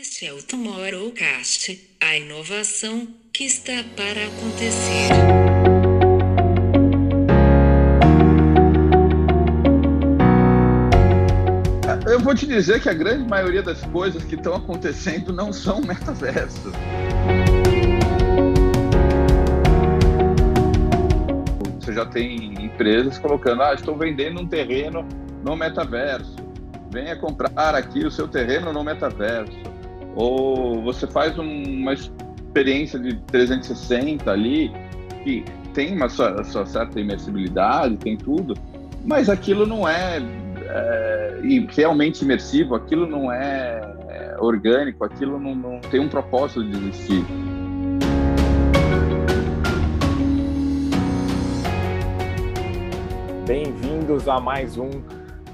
Este é o Tomorrowcast, a inovação que está para acontecer. Eu vou te dizer que a grande maioria das coisas que estão acontecendo não são metaverso. Você já tem empresas colocando, ah, estou vendendo um terreno no metaverso. Venha comprar aqui o seu terreno no metaverso. Ou você faz uma experiência de 360 ali, que tem uma sua, sua certa imersibilidade, tem tudo, mas aquilo não é é, realmente imersivo, aquilo não é, é orgânico, aquilo não, não tem um propósito de existir. Bem-vindos a mais um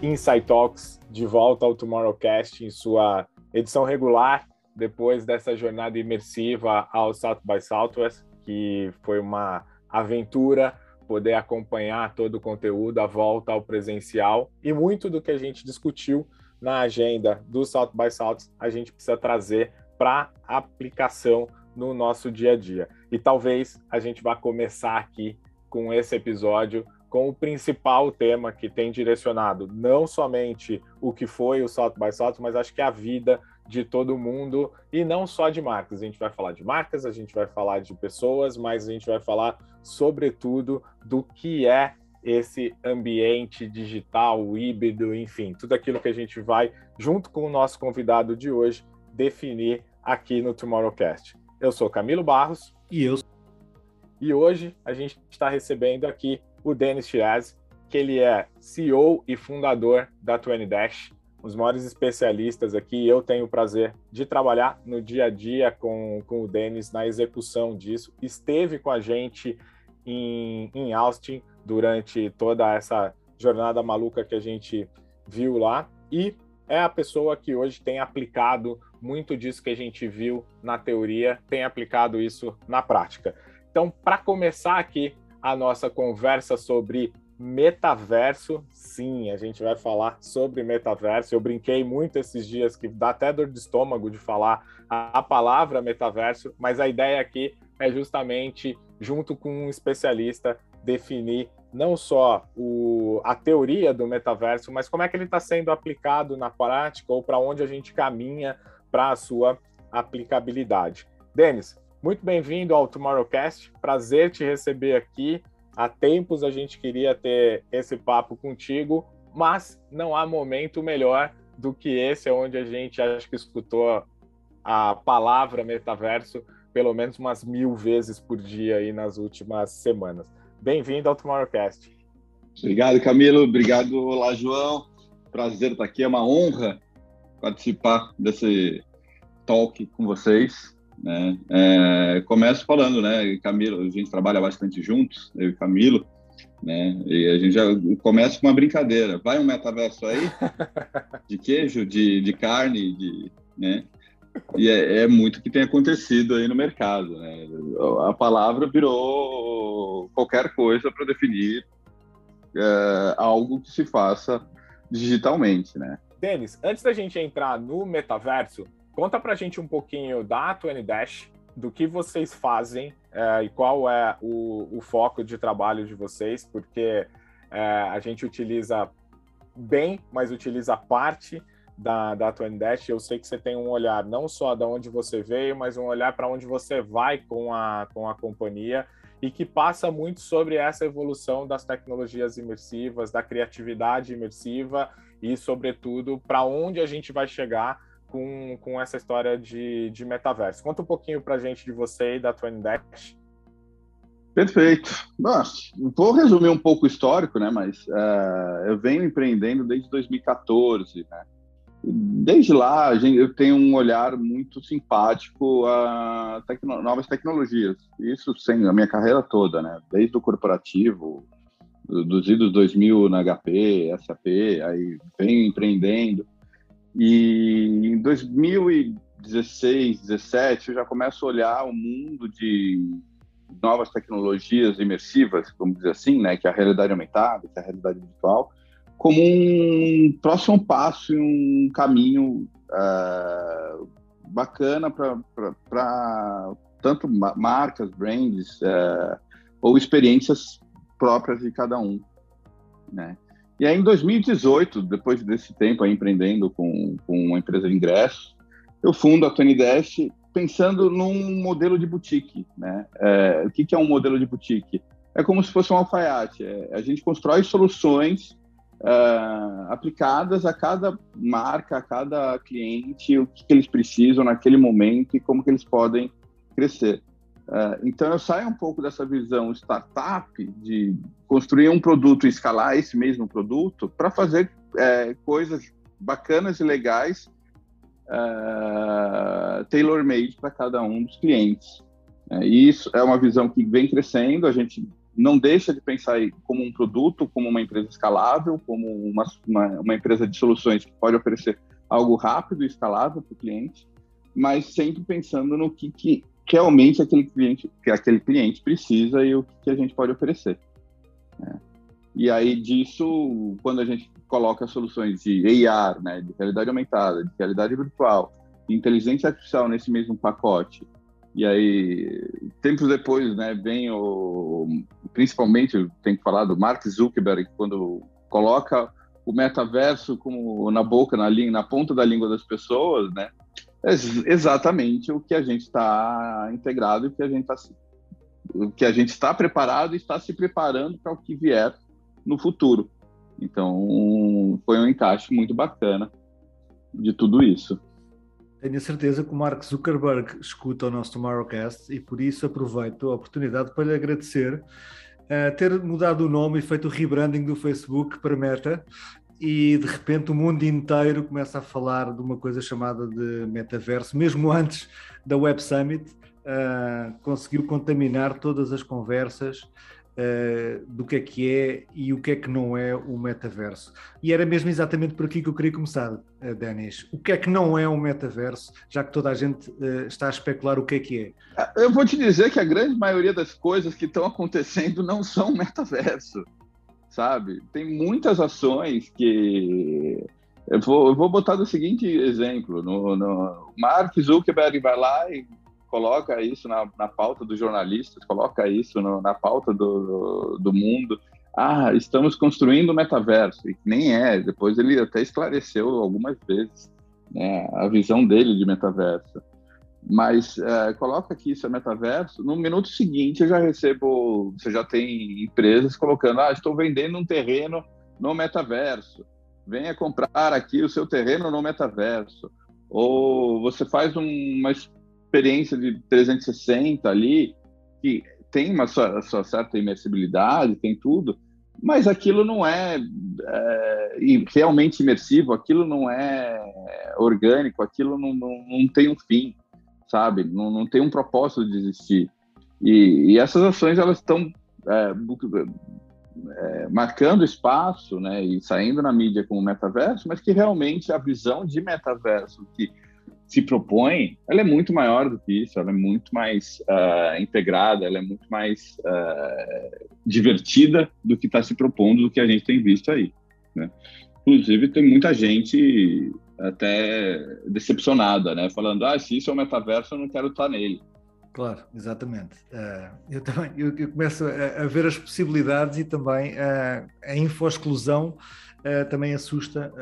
Insight Talks, de volta ao Tomorrowcast em sua edição regular, depois dessa jornada imersiva ao South by Southwest, que foi uma aventura poder acompanhar todo o conteúdo, a volta ao presencial e muito do que a gente discutiu na agenda do South by South, a gente precisa trazer para aplicação no nosso dia a dia. E talvez a gente vá começar aqui com esse episódio com o principal tema que tem direcionado não somente o que foi o South by South, mas acho que a vida de todo mundo e não só de marcas. A gente vai falar de marcas, a gente vai falar de pessoas, mas a gente vai falar sobretudo do que é esse ambiente digital, híbrido, enfim, tudo aquilo que a gente vai, junto com o nosso convidado de hoje, definir aqui no Tomorrowcast. Eu sou Camilo Barros. E eu. E hoje a gente está recebendo aqui o Denis Chiaz, que ele é CEO e fundador da 20 Dash, os maiores especialistas aqui. Eu tenho o prazer de trabalhar no dia a dia com, com o Denis na execução disso. Esteve com a gente em, em Austin durante toda essa jornada maluca que a gente viu lá e é a pessoa que hoje tem aplicado muito disso que a gente viu na teoria, tem aplicado isso na prática. Então, para começar aqui a nossa conversa sobre metaverso, sim, a gente vai falar sobre metaverso. Eu brinquei muito esses dias que dá até dor de estômago de falar a, palavra metaverso, mas a ideia aqui é justamente, junto com um especialista, definir não só o, a teoria do metaverso, mas como é que ele está sendo aplicado na prática ou para onde a gente caminha para a sua aplicabilidade. Denis, muito bem-vindo ao Tomorrowcast. Prazer te receber aqui. Há tempos a gente queria ter esse papo contigo, mas não há momento melhor do que esse, onde a gente acho que escutou a palavra metaverso pelo menos umas mil vezes por dia aí nas últimas semanas. Bem-vindo ao Tomorrowcast. Obrigado, Camilo. Obrigado, olá, João. Prazer estar aqui. É uma honra participar desse talk com vocês. Né? É, começo falando, né, Camilo, a gente trabalha bastante juntos, eu e Camilo, né? E a gente já começa com uma brincadeira. Vai um metaverso aí de queijo, de, de carne, de, né? E é, é muito que tem acontecido aí no mercado, né? A palavra virou qualquer coisa para definir é, algo que se faça digitalmente, né? Denis, antes da gente entrar no metaverso, Conta pra gente um pouquinho da Twenty Dash, do que vocês fazem é, e qual é o, o, foco de trabalho de vocês, porque é, a gente utiliza bem, mas utiliza parte da, da Twenty Dash. Eu sei que você tem um olhar não só de onde você veio, mas um olhar para onde você vai com a, com a companhia e que passa muito sobre essa evolução das tecnologias imersivas, da criatividade imersiva e, sobretudo, para onde a gente vai chegar com, com essa história de, de metaverso. Conta um pouquinho para gente de você e da Twin Dash. Perfeito. Nossa, vou resumir um pouco o histórico, né? Mas uh, eu venho empreendendo desde 2014, né? Desde lá, eu tenho um olhar muito simpático a tecno novas tecnologias. Isso sem a minha carreira toda, né? Desde o corporativo, dos idos 2000 na HP, SAP, aí venho empreendendo. E em 2016, 17, eu já começo a olhar o mundo de novas tecnologias imersivas, vamos dizer assim, né, que é a realidade aumentada, que é a realidade virtual, como um próximo passo em um caminho uh, bacana para tanto marcas, brands é, ou experiências próprias de cada um, né? E aí, em 2018, depois desse tempo aí empreendendo com, com uma empresa de ingressos, eu fundo a Tony Dash pensando num modelo de boutique, né? É, o que, que, é um modelo de boutique? É como se fosse um alfaiate. É, a gente constrói soluções uh, aplicadas a cada marca, a cada cliente, o que, que, eles precisam naquele momento e como que eles podem crescer. Uh, então eu saio um pouco dessa visão startup de construir um produto e escalar esse mesmo produto para fazer é, coisas bacanas e legais uh, tailor-made para cada um dos clientes. É, e isso é uma visão que vem crescendo, a gente não deixa de pensar como um produto, como uma empresa escalável, como uma, uma, uma empresa de soluções que pode oferecer algo rápido e escalável para o cliente, mas sempre pensando no que, que realmente aquele cliente, que aquele cliente precisa e o que a gente pode oferecer. Né? E aí disso, quando a gente coloca soluções de AR, né, de realidade aumentada, de realidade virtual, de inteligência artificial nesse mesmo pacote, e aí tempos depois, né, vem o, principalmente eu tenho que falar do Mark Zuckerberg quando coloca o metaverso como na boca, na na ponta da língua das pessoas, né? É exatamente o que a gente está integrado e que a gente está o que a gente está preparado e está se preparando para o que vier no futuro. Então, foi um encaixe muito bacana de tudo isso. Tenho certeza que o Mark Zuckerberg escuta o nosso Tomorrowcast e por isso aproveito a oportunidade para lhe agradecer uh, ter mudado o nome e feito o rebranding do Facebook para Meta e de repente o mundo inteiro começa a falar de uma coisa chamada de metaverso, mesmo antes da Web Summit, uh, conseguiu contaminar todas as conversas uh, do que é que é e o que é que não é o metaverso. E era mesmo exatamente por aqui que eu queria começar, uh, Denis. O que é que não é um metaverso, já que toda a gente está a especular o que é que é? Eu vou te dizer que a grande maioria das coisas que estão acontecendo não são metaverso sabe? Tem muitas ações que. Eu vou, eu vou botar do seguinte exemplo: no, no Mark Zuckerberg vai lá e coloca isso na, na pauta dos jornalistas, coloca isso no, na pauta do, do mundo. Ah, estamos construindo o metaverso, e nem é. Depois ele até esclareceu algumas vezes né, a visão dele de metaverso. Mas é, coloca aqui é metaverso, no minuto seguinte eu já recebo, você já tem empresas colocando, ah, estou vendendo um terreno no metaverso, venha comprar aqui o seu terreno no metaverso. Ou você faz uma experiência de 360 ali, que tem uma sua, sua certa imersibilidade, tem tudo, mas aquilo não é, é, realmente imersivo, aquilo não é orgânico, aquilo não, não, não tem um fim sabe? Não, não tem um propósito de existir. E, e essas ações elas estão é, é, marcando espaço, né, e saindo na mídia como metaverso, mas que realmente a visão de metaverso que se propõe, ela é muito maior do que isso, ela é muito mais uh, integrada, ela é muito mais uh, divertida do que está se propondo, do que a gente tem visto aí. Né? Inclusive, tem muita gente até decepcionada, né? Falando, ah, se isso é um metaverso, eu não quero estar nele. Claro, exatamente. Uh, eu também eu, eu começo a, a, ver as possibilidades e também uh, a infoexclusão uh, também assusta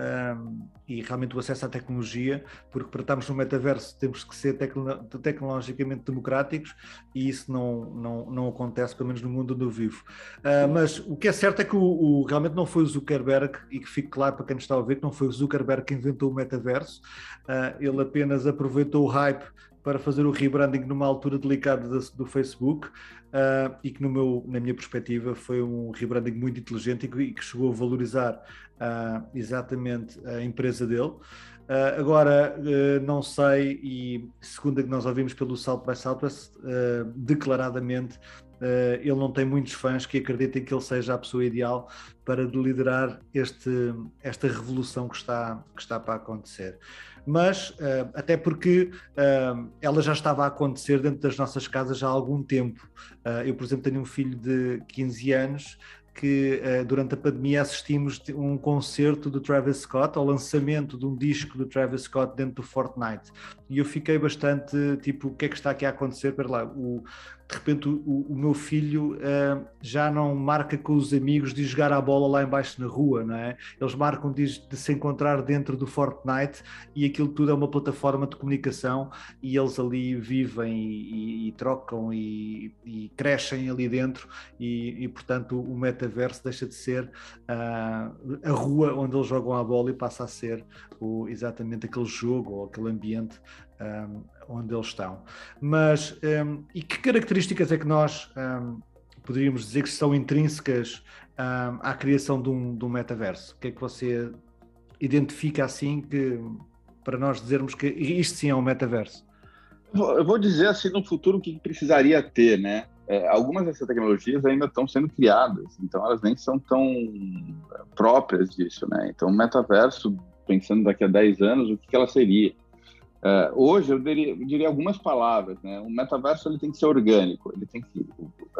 e realmente o acesso à tecnologia, porque para estarmos no metaverso temos que ser tecno tecnologicamente democráticos e isso não, não, não acontece, pelo menos no mundo onde eu vivo. Uh, mas o que é certo é que o, o, realmente não foi o Zuckerberg, e que fique claro para quem está a ouvir, que não foi o Zuckerberg que inventou o metaverso, uh, ele apenas aproveitou o hype para fazer o rebranding numa altura delicada do, Facebook uh, e que no meu, na minha perspectiva foi um rebranding muito inteligente e que, chegou a valorizar uh, exatamente a empresa dele. Uh, agora, não sei, e segundo a que nós ouvimos pelo South by Southwest, declaradamente Uh, ele não tem muitos fãs que acreditem que ele seja a pessoa ideal para liderar este, esta revolução que está, que está para acontecer mas uh, até porque uh, ela já estava a acontecer dentro das nossas casas há algum tempo. Uh, eu, por exemplo, tenho um filho de 15 anos que durante a pandemia assistimos um concerto do Travis Scott, ao lançamento de um disco do Travis Scott dentro do Fortnite. e eu fiquei bastante tipo, o que é que está aqui a acontecer? Para lá, o, de repente o, o meu filho uh, já não marca com os amigos de jogar a bola lá embaixo na rua, não é? Eles marcam de, de, se encontrar dentro do Fortnite e aquilo tudo é uma plataforma de comunicação e eles ali vivem e, e, e trocam e, e, crescem ali dentro e, portanto o metaverso deixa de ser uh, a rua onde eles jogam a bola e passa a ser o, exatamente aquele jogo ou aquele ambiente um, onde eles estão. Mas, um, e que características é que nós um, poderíamos dizer que são intrínsecas à criação de um, de um metaverso? O que é que você identifica assim que para nós dizermos que isto sim é um metaverso? Eu vou dizer assim no futuro o que precisaria ter, né? É, algumas dessas tecnologias ainda estão sendo criadas, então elas nem são tão próprias disso, né? Então, o metaverso, pensando daqui a 10 anos, o que, que ela seria? Uh, hoje eu diria, eu diria, algumas palavras, né? O metaverso ele tem que ser orgânico, ele tem que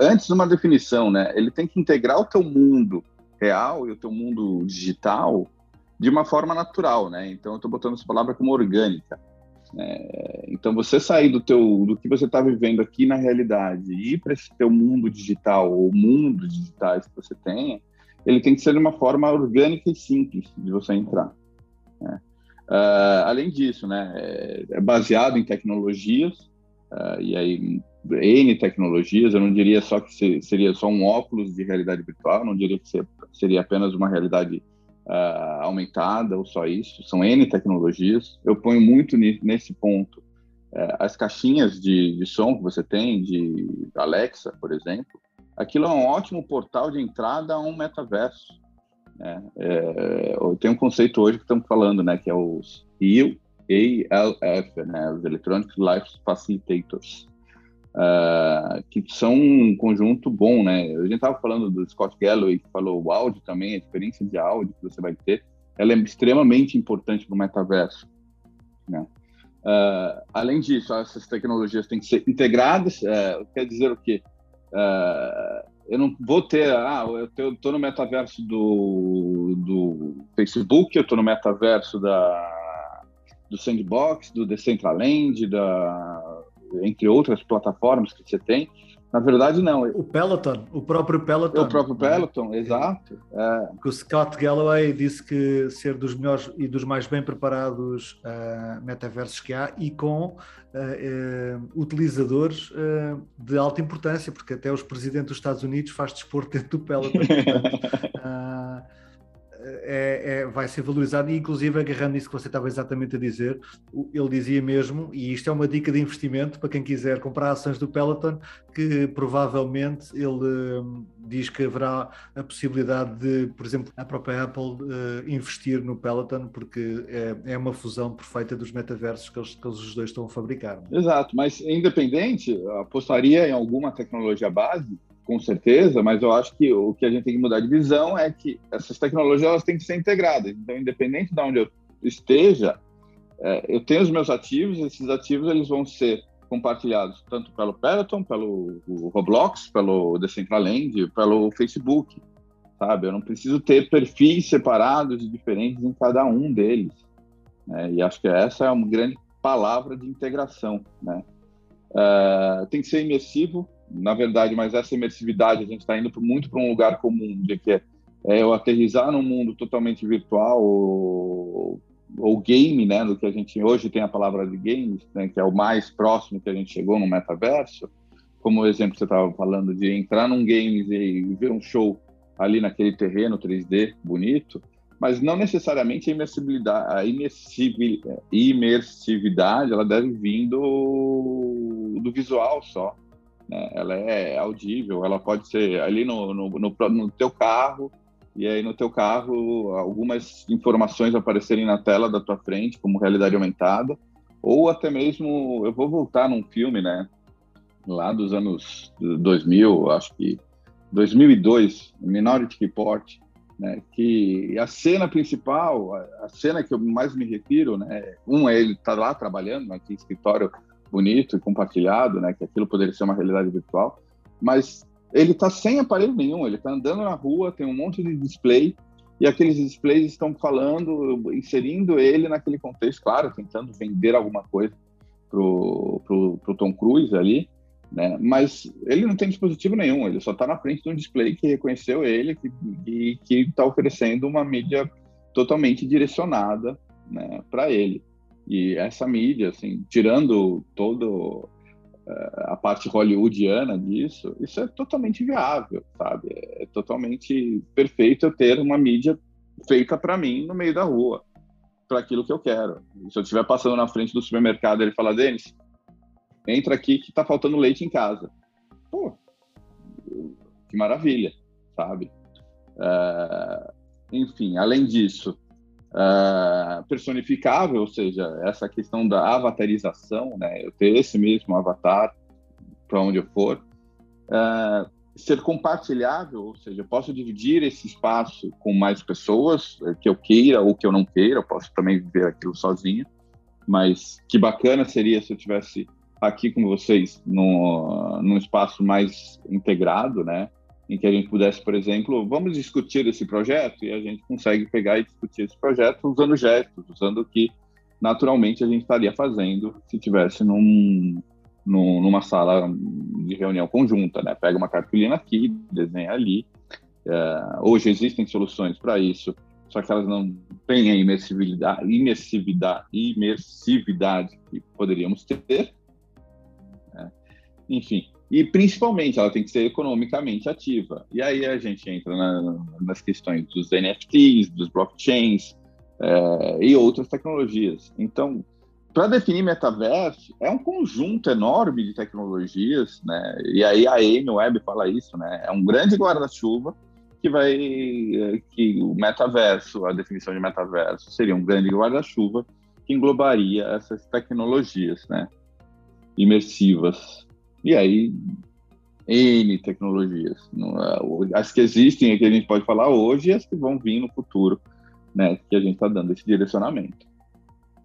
antes de uma definição, né? Ele tem que integrar o teu mundo real e o teu mundo digital de uma forma natural, né? Então eu estou botando essa palavra como orgânica. Né? Então você sair do teu do que você está vivendo aqui na realidade e ir para esse teu mundo digital ou mundos digitais que você tenha, ele tem que ser de uma forma orgânica e simples de você entrar. Né? Uh, além disso, né, é, é baseado em tecnologias, uh, e aí N tecnologias, eu não diria só que seria só um óculos de realidade virtual, não diria que seria apenas uma realidade uh, aumentada ou só isso, são N tecnologias. Eu ponho muito nesse ponto as caixinhas de, de som que você tem, de Alexa, por exemplo, aquilo é um ótimo portal de entrada a um metaverso. Né? É, tem um conceito hoje que estamos falando, né, que é os ELF, né, os Electronic Life Facilitators, uh, que são um conjunto bom, né? A gente estava falando do Scott Galloway, que falou o áudio também, a experiência de áudio que você vai ter, ela é extremamente importante para o metaverso, né? Uh, além disso, essas tecnologias têm que ser integradas, uh, quer dizer o quê? Uh, eu não vou ter, ah, eu estou no metaverso do, do Facebook, eu estou no metaverso da, do Sandbox, do Decentraland, da, entre outras plataformas que você tem, na verdade, não. O Peloton, o próprio Peloton. O próprio Peloton, né? exato. É. Que o Scott Galloway disse que ser dos melhores e dos mais bem preparados uh, metaversos que há e com uh, uh, utilizadores de alta importância, porque até os presidentes dos Estados Unidos faz desporto dentro do Peloton. é, é, vai ser valorizado e inclusive agarrando nisso que você estava exatamente a dizer, ele dizia mesmo, e isto é uma dica de investimento para quem quiser comprar ações do Peloton, que provavelmente ele hum, diz que haverá a possibilidade de, por exemplo, a própria Apple uh, investir no Peloton, porque é, é, uma fusão perfeita dos metaversos que eles, que os dois estão a fabricar. Exato, mas independente, apostaria em alguma tecnologia base com certeza, mas eu acho que o que a gente tem que mudar de visão é que essas tecnologias elas têm que ser integradas. Então, independente de onde eu esteja, é, eu tenho os meus ativos, esses ativos eles vão ser compartilhados tanto pelo Peloton, pelo Roblox, pelo Decentraland, pelo Facebook, sabe? Eu não preciso ter perfis separados e diferentes em cada um deles. Né? E acho que essa é uma grande palavra de integração, né? Uh, tem que ser imersivo, na verdade, mas essa imersividade a gente está indo muito para um lugar comum, de que é, é eu aterrizar num mundo totalmente virtual ou, ou, game, né, do que a gente hoje tem a palavra de games, né, que é o mais próximo que a gente chegou no metaverso, como o exemplo que você estava falando de entrar num games e ver um show ali naquele terreno 3D bonito, mas não necessariamente a imersibilidade, a imersividade, ela deve vir do, do visual só né? Ela é audível, ela pode ser ali no, no, no, no teu carro, e aí no teu carro algumas informações aparecerem na tela da tua frente, como realidade aumentada, ou até mesmo, eu vou voltar num filme, né, lá dos anos 2000, acho que 2002, Minority Report, né, que a cena principal, a, cena que eu mais me refiro, né, um é ele tá lá trabalhando naquele escritório bonito e compartilhado, né, que aquilo poderia ser uma realidade virtual, mas ele está sem aparelho nenhum, ele está andando na rua, tem um monte de display e aqueles displays estão falando, inserindo ele naquele contexto, claro, tentando vender alguma coisa, pro, pro, pro Tom Cruise ali, né? Mas ele não tem dispositivo nenhum, ele só está na frente de um display que reconheceu ele e que está oferecendo uma mídia totalmente direcionada né, para ele. E essa mídia, assim, tirando todo uh, a parte hollywoodiana disso, isso é totalmente viável, sabe? É totalmente perfeito eu ter uma mídia feita para mim no meio da rua, para aquilo que eu quero. Se eu estiver passando na frente do supermercado, ele fala, Denis, entra aqui que tá faltando leite em casa. Pô, que maravilha, sabe? Uh, enfim, além disso, uh, personificável, ou seja, essa questão da avatarização, né? Eu ter esse mesmo avatar para onde eu for. Uh, ser compartilhável, ou seja, eu posso dividir esse espaço com mais pessoas que eu queira ou que eu não queira, eu posso também viver aquilo sozinho, mas que bacana seria se eu tivesse aqui com vocês no, num espaço mais integrado, né? Em que a gente pudesse, por exemplo, vamos discutir esse projeto e a gente consegue pegar e discutir esse projeto usando gestos, usando o que naturalmente a gente estaria fazendo se tivesse num, num, numa sala de reunião conjunta, né? Pega uma cartolina aqui, desenha ali. É, hoje existem soluções para isso, só que elas não têm a imersividade, imersividade, imersividade que poderíamos ter enfim. E principalmente ela tem que ser economicamente ativa. E aí a gente entra na, nas questões dos NFTs, dos blockchains é, e outras tecnologias. Então, para definir metaverso, é um conjunto enorme de tecnologias, né? E aí a Amy Web fala isso, né? É um grande guarda-chuva que vai que o metaverso, a definição de metaverso seria um grande guarda-chuva que englobaria essas tecnologias, né? Imersivas, e aí, N tecnologias. É, as que existem, é que a gente pode falar hoje, e as que vão vir no futuro, né? Que a gente está dando esse direcionamento.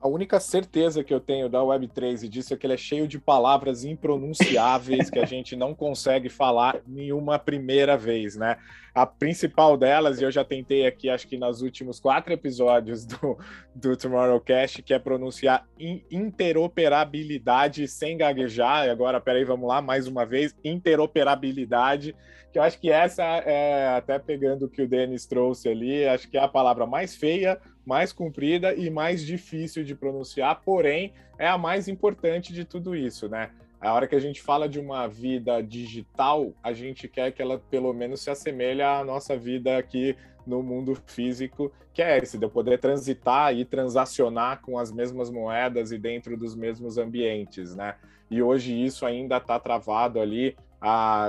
A única certeza que eu tenho da Web3 e disso é que ele é cheio de palavras impronunciáveis que a gente não consegue falar nenhuma primeira vez, né? A principal delas, e eu já tentei aqui, acho que nos últimos quatro episódios do, do Tomorrowcast, que é pronunciar interoperabilidade sem gaguejar. E agora, peraí, vamos lá, mais uma vez, interoperabilidade que eu acho que essa é até pegando o que o Denis trouxe ali, acho que é a palavra mais feia, mais comprida e mais difícil de pronunciar, porém é a mais importante de tudo isso, né? A hora que a gente fala de uma vida digital, a gente quer que ela pelo menos se assemelhe à nossa vida aqui no mundo físico, que é esse, de eu poder transitar e transacionar com as mesmas moedas e dentro dos mesmos ambientes, né? E hoje isso ainda está travado ali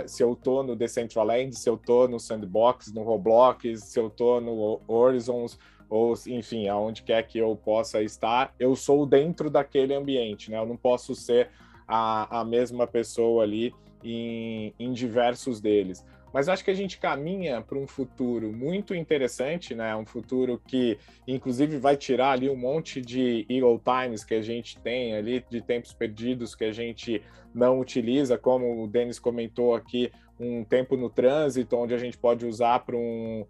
se eu tô no Decentraland, se eu tô no Sandbox, no Roblox, se eu tô no Horizons, ou enfim, aonde quer que eu possa estar, eu sou dentro daquele ambiente, né? Eu não posso ser a, a mesma pessoa ali em, em diversos deles. Mas acho que a gente caminha para um futuro muito interessante, né? Um futuro que, inclusive, vai tirar ali um monte de Eagle Times que a gente tem ali, de tempos perdidos que a gente não utiliza, como o Denis comentou aqui, um tempo no trânsito, onde a gente pode usar para um,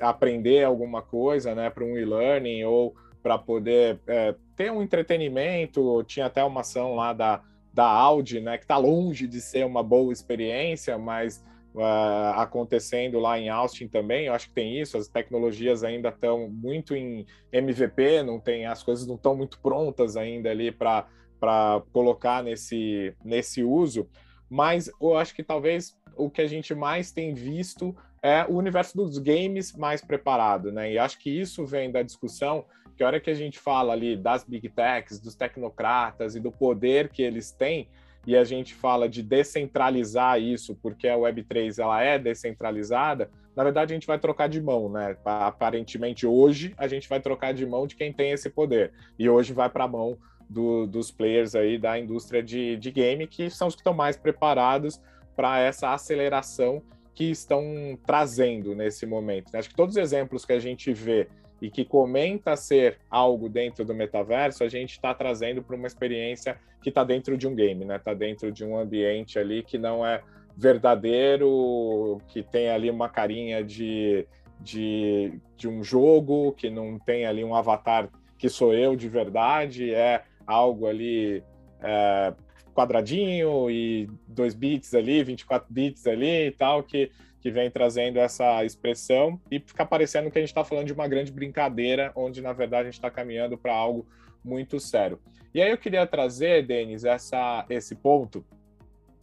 aprender alguma coisa, né? Para um e-learning ou para poder é, ter um entretenimento. Tinha até uma ação lá da, da Audi, né? Que está longe de ser uma boa experiência, mas uh, acontecendo lá em Austin também. Eu acho que tem isso. As tecnologias ainda estão muito em MVP, não tem as coisas não estão muito prontas ainda ali para para colocar nesse nesse uso. Mas eu acho que talvez o que a gente mais tem visto é o universo dos games mais preparado, né? E acho que isso vem da discussão que a hora que a gente fala ali das big techs, dos tecnocratas e do poder que eles têm, e a gente fala de descentralizar isso, porque a Web3 ela é descentralizada, na verdade a gente vai trocar de mão, né? Aparentemente hoje a gente vai trocar de mão de quem tem esse poder. E hoje vai para a mão do, dos players aí da indústria de, de game, que são os que estão mais preparados para essa aceleração que estão trazendo nesse momento. Acho que todos os exemplos que a gente vê e que comenta ser algo dentro do metaverso, a gente está trazendo para uma experiência que está dentro de um game, né? Está dentro de um ambiente ali que não é verdadeiro, que tem ali uma carinha de, de, de um jogo, que não tem ali um avatar que sou eu de verdade, é algo ali é, quadradinho e 2 bits ali, 24 bits ali e tal, que, que vem trazendo essa expressão e fica parecendo que a gente está falando de uma grande brincadeira, onde na verdade a gente está caminhando para algo muito sério. E aí eu queria trazer, Denis, essa, esse ponto.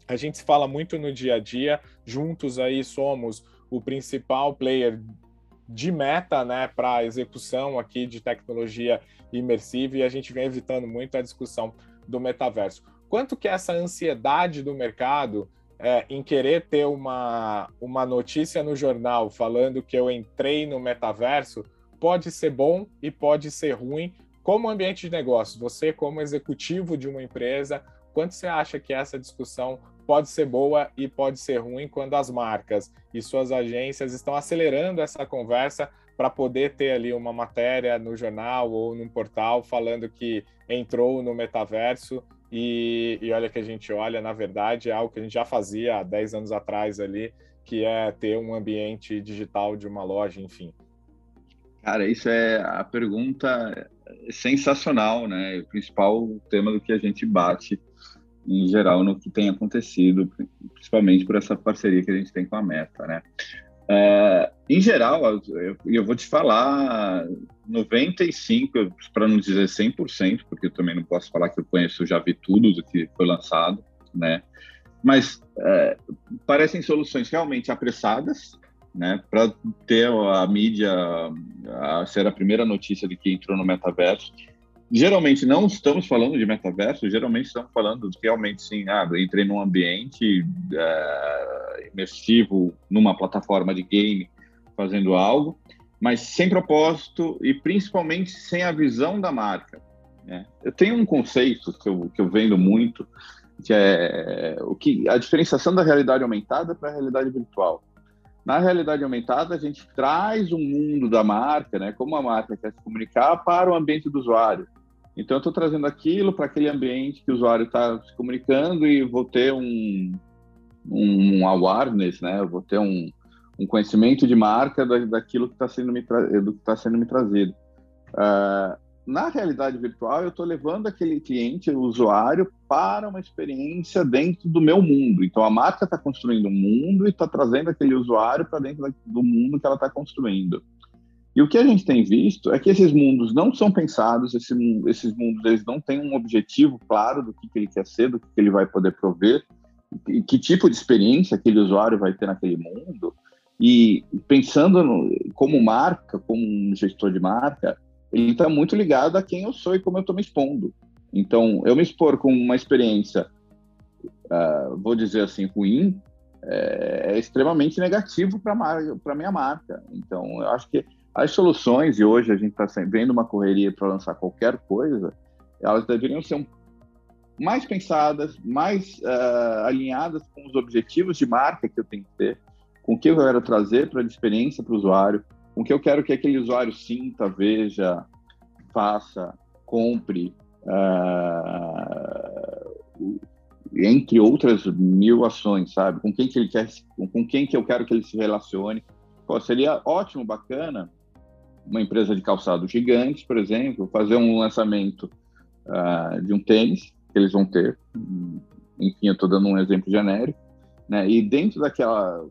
A gente se fala muito no dia a dia, juntos aí somos o principal player de meta, né, para execução aqui de tecnologia imersiva e a gente vem evitando muito a discussão do metaverso. Quanto que essa ansiedade do mercado é, em querer ter uma, uma notícia no jornal falando que eu entrei no metaverso pode ser bom e pode ser ruim como ambiente de negócio. Você, como executivo de uma empresa, quanto você acha que essa discussão pode ser boa e pode ser ruim quando as marcas e suas agências estão acelerando essa conversa para poder ter ali uma matéria no jornal ou num portal falando que entrou no metaverso e, e olha que a gente olha, na verdade, é algo que a gente já fazia há 10 anos atrás ali, que é ter um ambiente digital de uma loja, enfim. Cara, isso é a pergunta sensacional, né? O principal tema do que a gente bate em geral no que tem acontecido, principalmente por essa parceria que a gente tem com a Meta, né? É, em geral, eu, eu vou te falar 95, para não dizer 100%, porque eu também não posso falar que eu conheço, já vi tudo do que foi lançado, né? Mas é, parecem soluções realmente apressadas, né? Para ter a mídia a ser a primeira notícia de que entrou no metaverso geralmente não estamos falando de metaverso, geralmente estamos falando de realmente sim, ah, entrei num ambiente é, imersivo, numa plataforma de game, fazendo algo, mas sem propósito e principalmente sem a visão da marca. Né? Eu tenho um conceito que eu, que eu vendo muito, que é o que a diferenciação da realidade aumentada para a realidade virtual. Na realidade aumentada, a gente traz o um mundo da marca, né, como a marca quer se comunicar, para o ambiente do usuário. Então, eu estou trazendo aquilo para aquele ambiente que o usuário está se comunicando e vou ter um, um awareness, né? Eu vou ter um, um conhecimento de marca da, daquilo que está sendo, me tá sendo me trazido. Uh, na realidade virtual, eu estou levando aquele cliente, o usuário, para uma experiência dentro do meu mundo. Então, a marca está construindo um mundo e está trazendo aquele usuário para dentro do mundo que ela está construindo. E o que a gente tem visto é que esses mundos não são pensados, esse, esses mundos eles não têm um objetivo claro do que, que ele quer ser, do que, que ele vai poder prover, que tipo de experiência aquele usuário vai ter naquele mundo. E pensando no, como marca, como um gestor de marca, ele está muito ligado a quem eu sou e como eu estou me expondo. Então, eu me expor com uma experiência, uh, vou dizer assim, ruim, é, é extremamente negativo para a minha marca. Então, eu acho que as soluções, e hoje a gente está vendo uma correria para lançar qualquer coisa, elas deveriam ser mais pensadas, mais uh, alinhadas com os objetivos de marca que eu tenho que ter, com o que eu quero trazer para a experiência para o usuário, com o que eu quero que aquele usuário sinta, veja, faça, compre, uh, entre outras mil ações, sabe? Com quem que ele quer, com quem que eu quero que ele se relacione. Pô, seria ótimo, bacana, uma empresa de calçado gigante, por exemplo, fazer um lançamento uh, de um tênis que eles vão ter. Enfim, eu estou dando um exemplo genérico. Né? E dentro daquela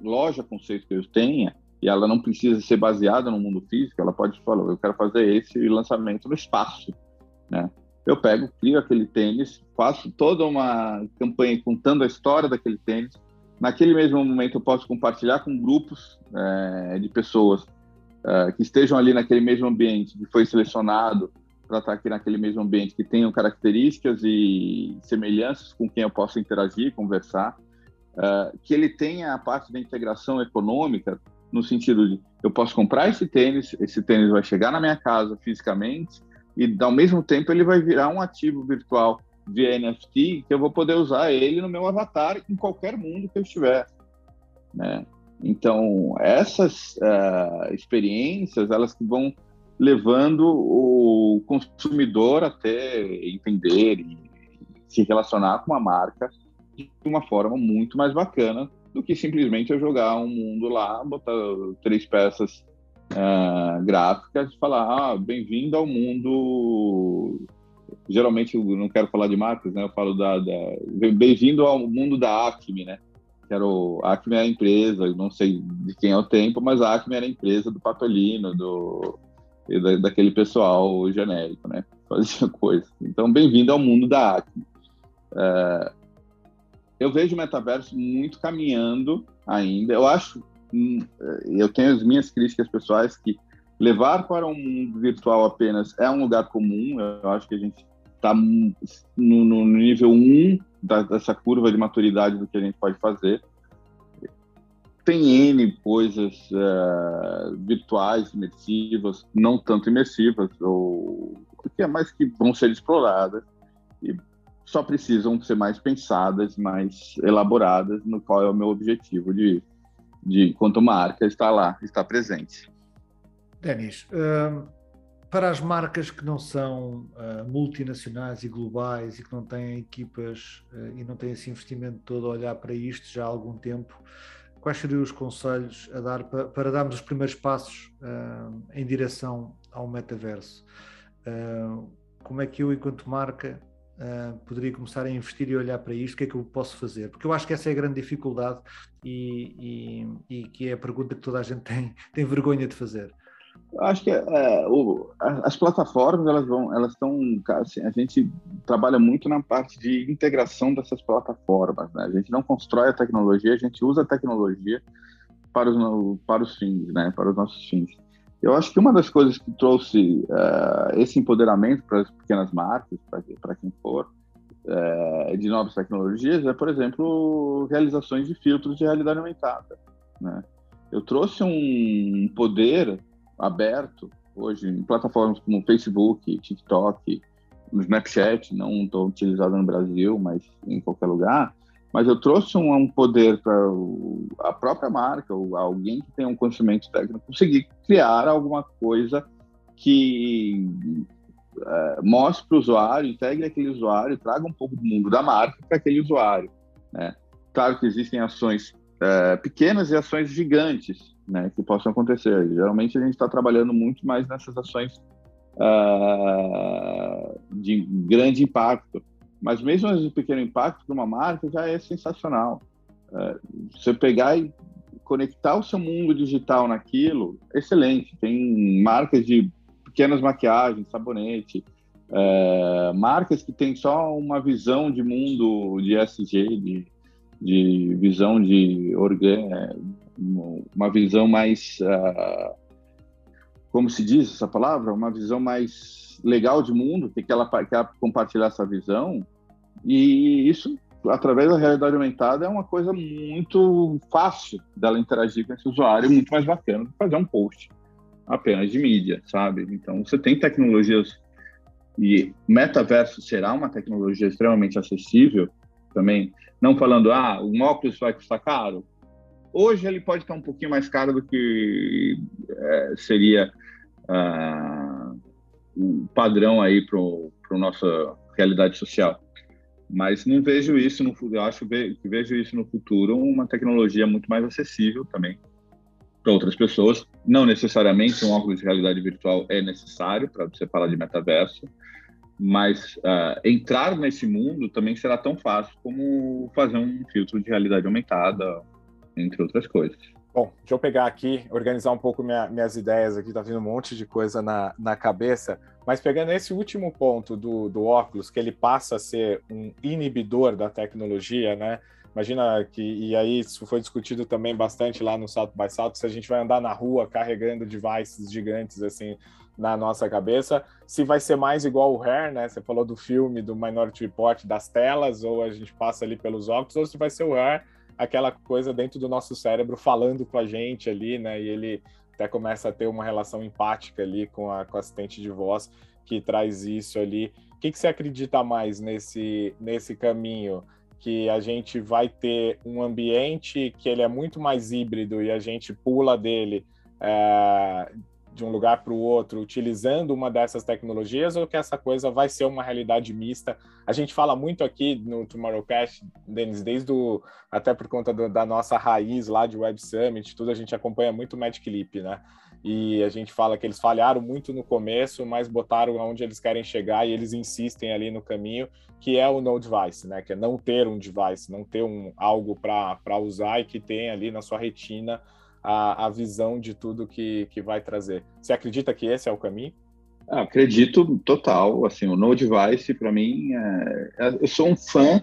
loja conceito que eu tenha, e ela não precisa ser baseada no mundo físico, ela pode falar, eu quero fazer esse lançamento no espaço. Né? Eu pego, crio aquele tênis, faço toda uma campanha contando a história daquele tênis. Naquele mesmo momento, eu posso compartilhar com grupos é, de pessoas uh, que estejam ali naquele mesmo ambiente, que foi selecionado para estar aqui naquele mesmo ambiente, que tenham características e semelhanças com quem eu possa interagir, conversar, uh, que ele tenha a parte da integração econômica, no sentido de eu posso comprar esse tênis, esse tênis vai chegar na minha casa fisicamente e ao mesmo tempo ele vai virar um ativo virtual via NFT que eu vou poder usar ele no meu avatar em qualquer mundo que eu estiver, né? Então, essas uh, experiências, elas que vão levando o consumidor até entender e se relacionar com uma marca de uma forma muito mais bacana do que simplesmente eu jogar um mundo lá, botar três peças uh, gráficas e falar, ah, bem-vindo ao mundo geralmente eu não quero falar de marcas, né? Eu falo da, da bem-vindo ao mundo da Acme, né? Que era o, Acme é a empresa, não sei de quem é o tempo, mas a Acme era a empresa do Patolino, do da, daquele pessoal genérico, né? Fazia coisa. Então, bem-vindo ao mundo da Acme. É, eu vejo o metaverso muito caminhando ainda. Eu acho, hum, eu tenho as minhas críticas pessoais que levar para um mundo virtual apenas é um lugar comum. Eu acho que a gente está no, no, nível 1 da, dessa curva de maturidade do que a gente pode fazer. Tem N coisas uh, virtuais, imersivas, não tanto imersivas, ou que é mais que vão ser exploradas e só precisam ser mais pensadas, mais elaboradas, no qual é o meu objetivo de, de quanto marca está lá, está presente. Denis, uh, para as marcas que não são uh, multinacionais e globais e que não têm equipas uh, e não têm esse investimento todo a olhar para isto já há algum tempo, quais seriam os conselhos a dar para, para darmos os primeiros passos em direção ao metaverso? como é que eu, enquanto marca, uh, poderia começar a investir e olhar para isto, o que é que eu posso fazer? Porque eu acho que essa é a grande dificuldade e, e, e que é a pergunta que toda a gente tem, tem vergonha de fazer. Acho que é, o, as plataformas elas vão, elas estão, assim, a gente trabalha muito na parte de integração dessas plataformas. Né? A gente não constrói a tecnologia, a gente usa a tecnologia para os, para os fins, né? Para os nossos fins. Eu acho que uma das coisas que trouxe uh, esse empoderamento para as pequenas marcas, para quem for, uh, de novas tecnologias, é, por exemplo, realizações de filtros de realidade aumentada. Né? Eu trouxe um poder aberto hoje em plataformas como Facebook, TikTok, Snapchat, não estou utilizado no Brasil, mas em qualquer lugar, mas eu trouxe um, um poder para a própria marca, ou alguém que tem um conhecimento técnico, conseguir criar alguma coisa que é, mostre para o usuário, integre aquele usuário, traga um pouco do mundo da marca para aquele usuário. Né? Claro que existem ações é, pequenas e ações gigantes né, que possam acontecer. Geralmente a gente está trabalhando muito mais nessas ações uh, de grande impacto. Mas mesmo de pequeno impacto para uma marca já é sensacional. É, você pegar e conectar o seu mundo digital naquilo, excelente. Tem marcas de pequenas maquiagens, sabonete, é, marcas que têm só uma visão de mundo de SG, de, de visão de organ, uma visão mais, uh, como se diz essa palavra, uma visão mais legal de mundo, que ela compartilhar essa visão, e isso, através da realidade aumentada, é uma coisa muito fácil dela interagir com esse usuário, muito mais bacana do que fazer um post apenas de mídia, sabe? Então, você tem tecnologias e metaverso será uma tecnologia extremamente acessível também, não falando, ah, um óculos vai custar caro. Hoje ele pode estar um pouquinho mais caro do que é, seria ah, o padrão aí para a nossa realidade social. Mas não vejo isso no eu acho que vejo isso no futuro uma tecnologia muito mais acessível também para outras pessoas. Não necessariamente um óculos de realidade virtual é necessário para você falar de metaverso, mas uh, entrar nesse mundo também será tão fácil como fazer um filtro de realidade aumentada, entre outras coisas. Bom, deixa eu pegar aqui, organizar um pouco minha, minhas ideias aqui, tá vindo um monte de coisa na, na cabeça, mas pegando esse último ponto do, do óculos, que ele passa a ser um inibidor da tecnologia, né? Imagina que, e aí isso foi discutido também bastante lá no Salto by Salto, se a gente vai andar na rua carregando devices gigantes assim na nossa cabeça, se vai ser mais igual o Hair, né? Você falou do filme, do Minority Report, das telas, ou a gente passa ali pelos óculos, ou se vai ser o Hair aquela coisa dentro do nosso cérebro falando com a gente ali, né? E ele até começa a ter uma relação empática ali com a, com a assistente de voz que traz isso ali. O que, que você acredita mais nesse, nesse caminho? Que a gente vai ter um ambiente que ele é muito mais híbrido e a gente pula dele é, de um lugar para o outro utilizando uma dessas tecnologias ou que essa coisa vai ser uma realidade mista? A gente fala muito aqui no Tomorrowcast, Denis, desde o, até por conta do, da nossa raiz lá de Web Summit, tudo a gente acompanha muito o Magic Leap, né? e a gente fala que eles falharam muito no começo, mas botaram aonde eles querem chegar e eles insistem ali no caminho, que é o no device, né? Que é não ter um device, não ter um algo para usar e que tem ali na sua retina a, a visão de tudo que, que vai trazer. Você acredita que esse é o caminho? Ah, acredito total. Assim, o no device para mim, é, é, eu sou um fã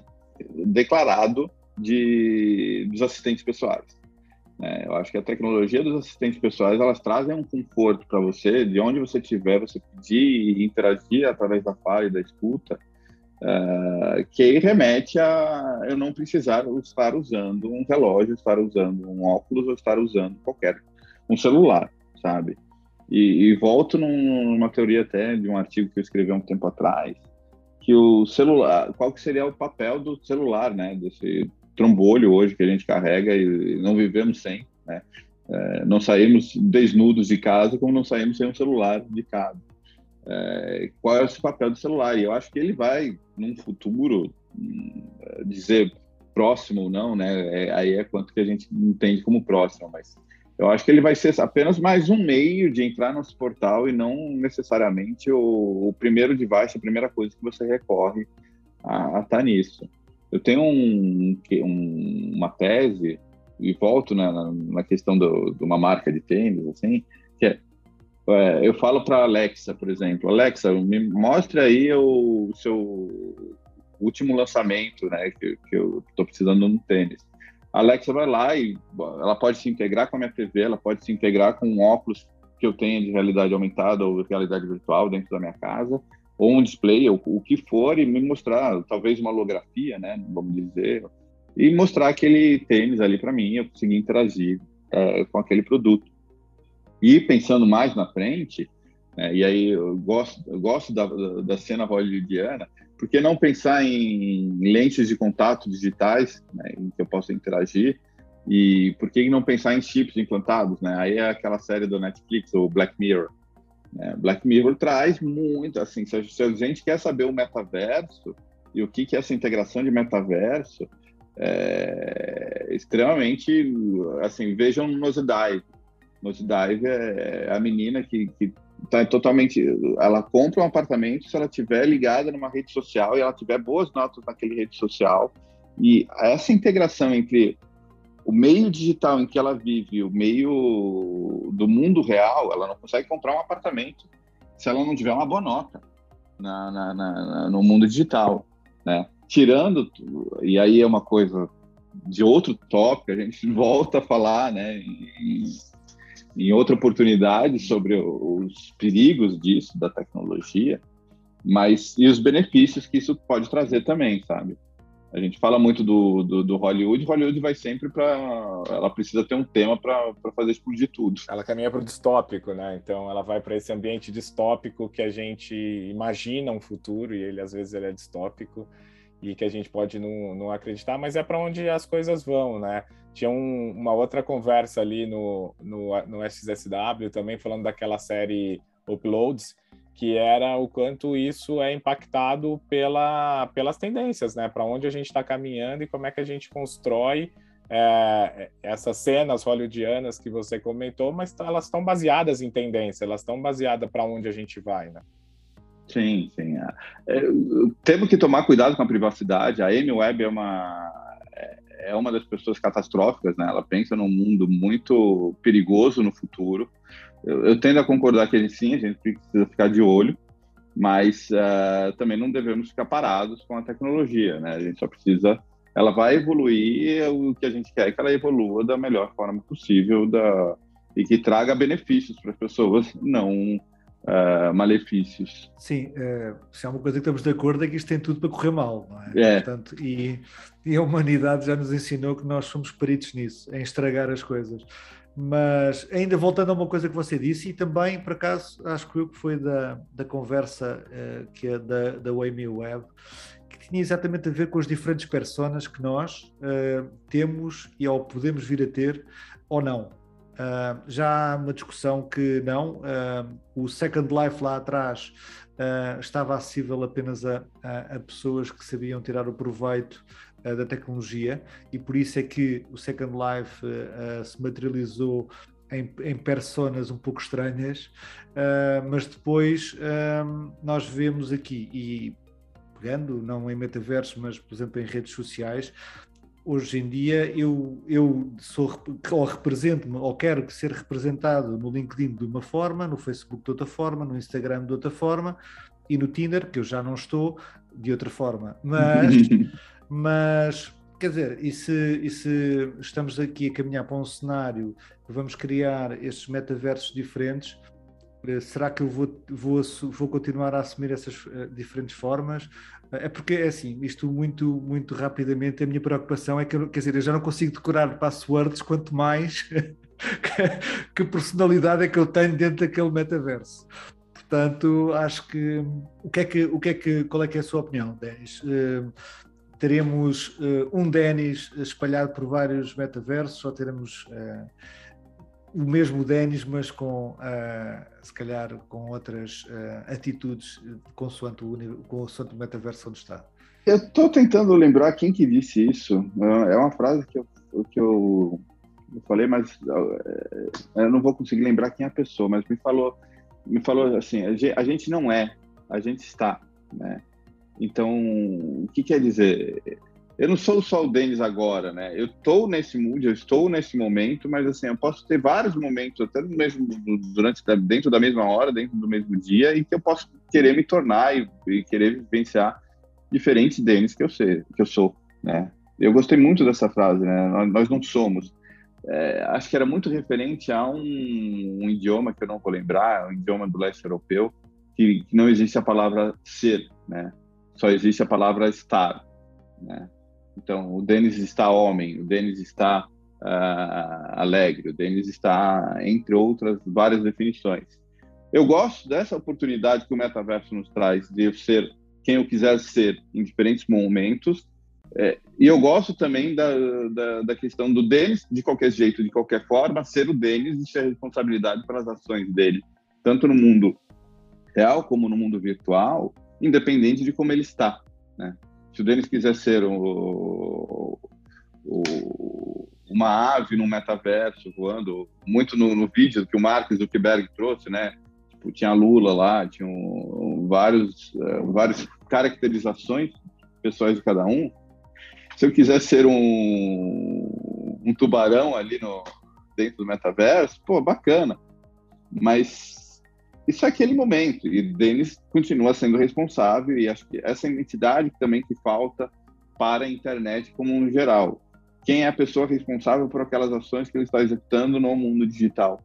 declarado de dos assistentes pessoais. É, eu acho que a tecnologia dos assistentes pessoais elas trazem um conforto para você, de onde você estiver, você pedir e interagir através da fala e da escuta, uh, que remete a eu não precisar estar usando um relógio, estar usando um óculos ou estar usando qualquer um celular, sabe? E, e volto num, numa teoria até de um artigo que eu escrevi há um tempo atrás, que o celular, qual que seria o papel do celular, né? Desse trombolho hoje que a gente carrega e não vivemos sem, né? É, não saímos desnudos de casa como não saímos sem um celular de casa. É, qual é o papel do celular? E eu acho que ele vai, num futuro, hum, dizer próximo ou não, né? É, aí é quanto que a gente entende como próximo, mas eu acho que ele vai ser apenas mais um meio de entrar no portal e não necessariamente o, o primeiro device, a primeira coisa que você recorre a estar tá nisso. Eu tenho um, um, uma tese, e volto na, na questão do, de uma marca de tênis, assim, que é eu falo para Alexa, por exemplo, Alexa, me mostre aí o seu último lançamento, né, que, que eu estou precisando no tênis. A Alexa vai lá e ela pode se integrar com a minha TV, ela pode se integrar com um óculos que eu tenha de realidade aumentada ou realidade virtual dentro da minha casa, ou um display, ou o que for, e me mostrar, talvez uma holografia, né, vamos dizer, e mostrar aquele tênis ali para mim, eu conseguir interagir é, com aquele produto. E pensando mais na frente, é, e aí eu gosto, eu gosto da, da cena hollywoodiana, por que não pensar em lentes de contato digitais, né, em que eu possa interagir, e por que não pensar em chips implantados, né? Aí é aquela série do Netflix, o Black Mirror, é, Black Mirror traz muito, assim, se a, gente quer saber o metaverso e o que, que é essa integração de metaverso, é extremamente, assim, vejam Nosedive. Nosedive é, é a menina que, que tá totalmente, ela compra um apartamento se ela tiver ligada numa rede social e ela tiver boas notas naquele rede social e essa integração entre o meio digital em que ela vive, o meio do mundo real, ela não consegue comprar um apartamento se ela não tiver uma boa nota na, na, na, no mundo digital, né? Tirando, e aí é uma coisa de outro tópico, a gente volta a falar, né, em, em outra oportunidade sobre os perigos disso, da tecnologia, mas e os benefícios que isso pode trazer também, sabe? A gente fala muito do, do, do Hollywood, Hollywood vai sempre para. Ela precisa ter um tema para fazer explodir tudo. Ela caminha para o distópico, né? Então ela vai para esse ambiente distópico que a gente imagina um futuro, e ele às vezes ele é distópico, e que a gente pode não, não acreditar, mas é para onde as coisas vão, né? Tinha um, uma outra conversa ali no, no, no SSW também, falando daquela série Uploads, que era o quanto isso é impactado pela, pelas tendências, né? Para onde a gente está caminhando e como é que a gente constrói é, essas cenas hollywoodianas que você comentou, mas elas estão baseadas em tendência, elas estão baseadas para onde a gente vai, né? Sim, sim. É, é temos que tomar cuidado com a privacidade. A Amy Webb é uma é, é uma das pessoas catastróficas, né? Ela pensa num mundo muito perigoso no futuro eu, eu tendo a concordar que gente, sim, a gente precisa ficar de olho, mas uh, também não devemos ficar parados com a tecnologia, né? A gente só precisa, ela vai evoluir, o que a gente quer é que ela evolua da melhor forma possível da, e que traga benefícios para as pessoas, não uh, malefícios. Sim, uh, se há uma coisa que estamos de acordo é que isto tem tudo para correr mal, não é? é. Portanto, e, e a humanidade já nos ensinou que nós somos peritos nisso, em estragar as coisas. Mas ainda voltando a uma coisa que você disse, e também, por acaso, acho que eu que foi da, da conversa uh, que é da, da Amy Web, que tinha exatamente a ver com as diferentes personas que nós uh, temos e ou podemos vir a ter ou não. Uh, já há uma discussão que não, o Second Life lá atrás estava acessível apenas a, a, a pessoas que sabiam tirar o proveito da tecnologia e por isso é que o Second Life uh, se materializou em, em personas um pouco estranhas, uh, mas depois nós vemos aqui, e pegando, não em metaverso, mas por exemplo em redes sociais, hoje em dia eu, eu sou ou represento-me ou quero ser representado no LinkedIn de uma forma, no Facebook de outra forma, no Instagram de outra forma e no Tinder, que eu já não estou, de outra forma. Mas, mas quer dizer, e se, e se estamos aqui a caminhar para um cenário que vamos criar estes metaversos diferentes, eh, será que eu vou, vou, vou continuar a assumir essas uh, diferentes formas? É porque, é assim, isto muito, muito rapidamente, a minha preocupação é que, quer dizer, eu já não consigo decorar passwords, quanto mais que, personalidade é que eu tenho dentro daquele metaverso. Portanto, acho que o que é que, o que é que qual é que é a sua opinião, Denis? Uh, teremos uh, um Denis espalhado por vários metaversos ou teremos uh, o mesmo Denis, mas com, uh, se calhar, com outras uh, atitudes consoante o, consoante o metaverso onde está. Eu estou tentando lembrar quem que disse isso. É uma frase que eu, que eu, eu falei, mas eu não vou conseguir lembrar quem é a pessoa, mas me falou, me falou assim, a gente não é, a gente está, né? Então, o que quer dizer? Eu não sou só o Denis agora, né? Eu estou nesse mood, eu estou nesse momento, mas assim, eu posso ter vários momentos, até mesmo, durante, dentro da mesma hora, dentro do mesmo dia, e que eu posso querer me tornar e, e querer vivenciar diferentes Denis que eu sei, que eu sou, né? Eu gostei muito dessa frase, né? Nós, nós não somos. É, acho que era muito referente a um, um, idioma que eu não vou lembrar, um idioma do leste europeu, que, que não existe a palavra ser, né? Só existe a palavra estar, né? Então, o Denis está homem, o Denis está uh, alegre, o Denis está, entre outras várias definições. Eu gosto dessa oportunidade que o metaverso nos traz de eu ser quem eu quiser ser em diferentes momentos. É, e eu gosto também da, da, da, questão do Denis, de qualquer jeito, de qualquer forma, ser o Denis e ser responsabilidade pelas ações dele, tanto no mundo real como no mundo virtual, independente de como ele está. Né? Se o Denis quiser ser o, o, uma ave no metaverso voando, muito no, no vídeo que o Marcos Zuckerberg trouxe, né? Tipo, tinha Lula lá, tinha um, vários, uh, várias caracterizações pessoais de cada um. Se eu quiser ser um, um tubarão ali no, dentro do metaverso, pô, bacana. Mas isso é aquele momento. E Denis continua sendo responsável, e acho que essa identidade também que falta para a internet como um geral. Quem é a pessoa responsável por aquelas ações que ele está executando no mundo digital?